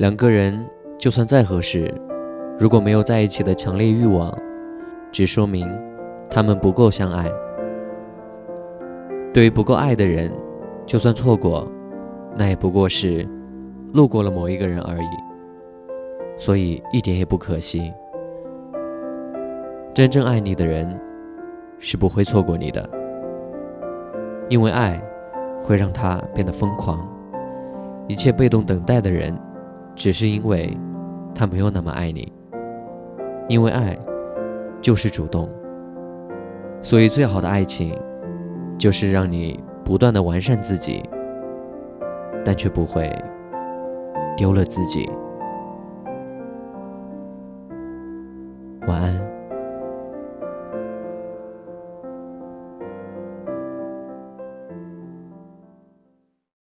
两个人就算再合适，如果没有在一起的强烈欲望，只说明他们不够相爱。对于不够爱的人，就算错过，那也不过是路过了某一个人而已，所以一点也不可惜。真正爱你的人是不会错过你的，因为爱会让他变得疯狂。一切被动等待的人，只是因为他没有那么爱你。因为爱就是主动所以最好的爱情就是让你不断的完善自己但却不会丢了自己。晚安。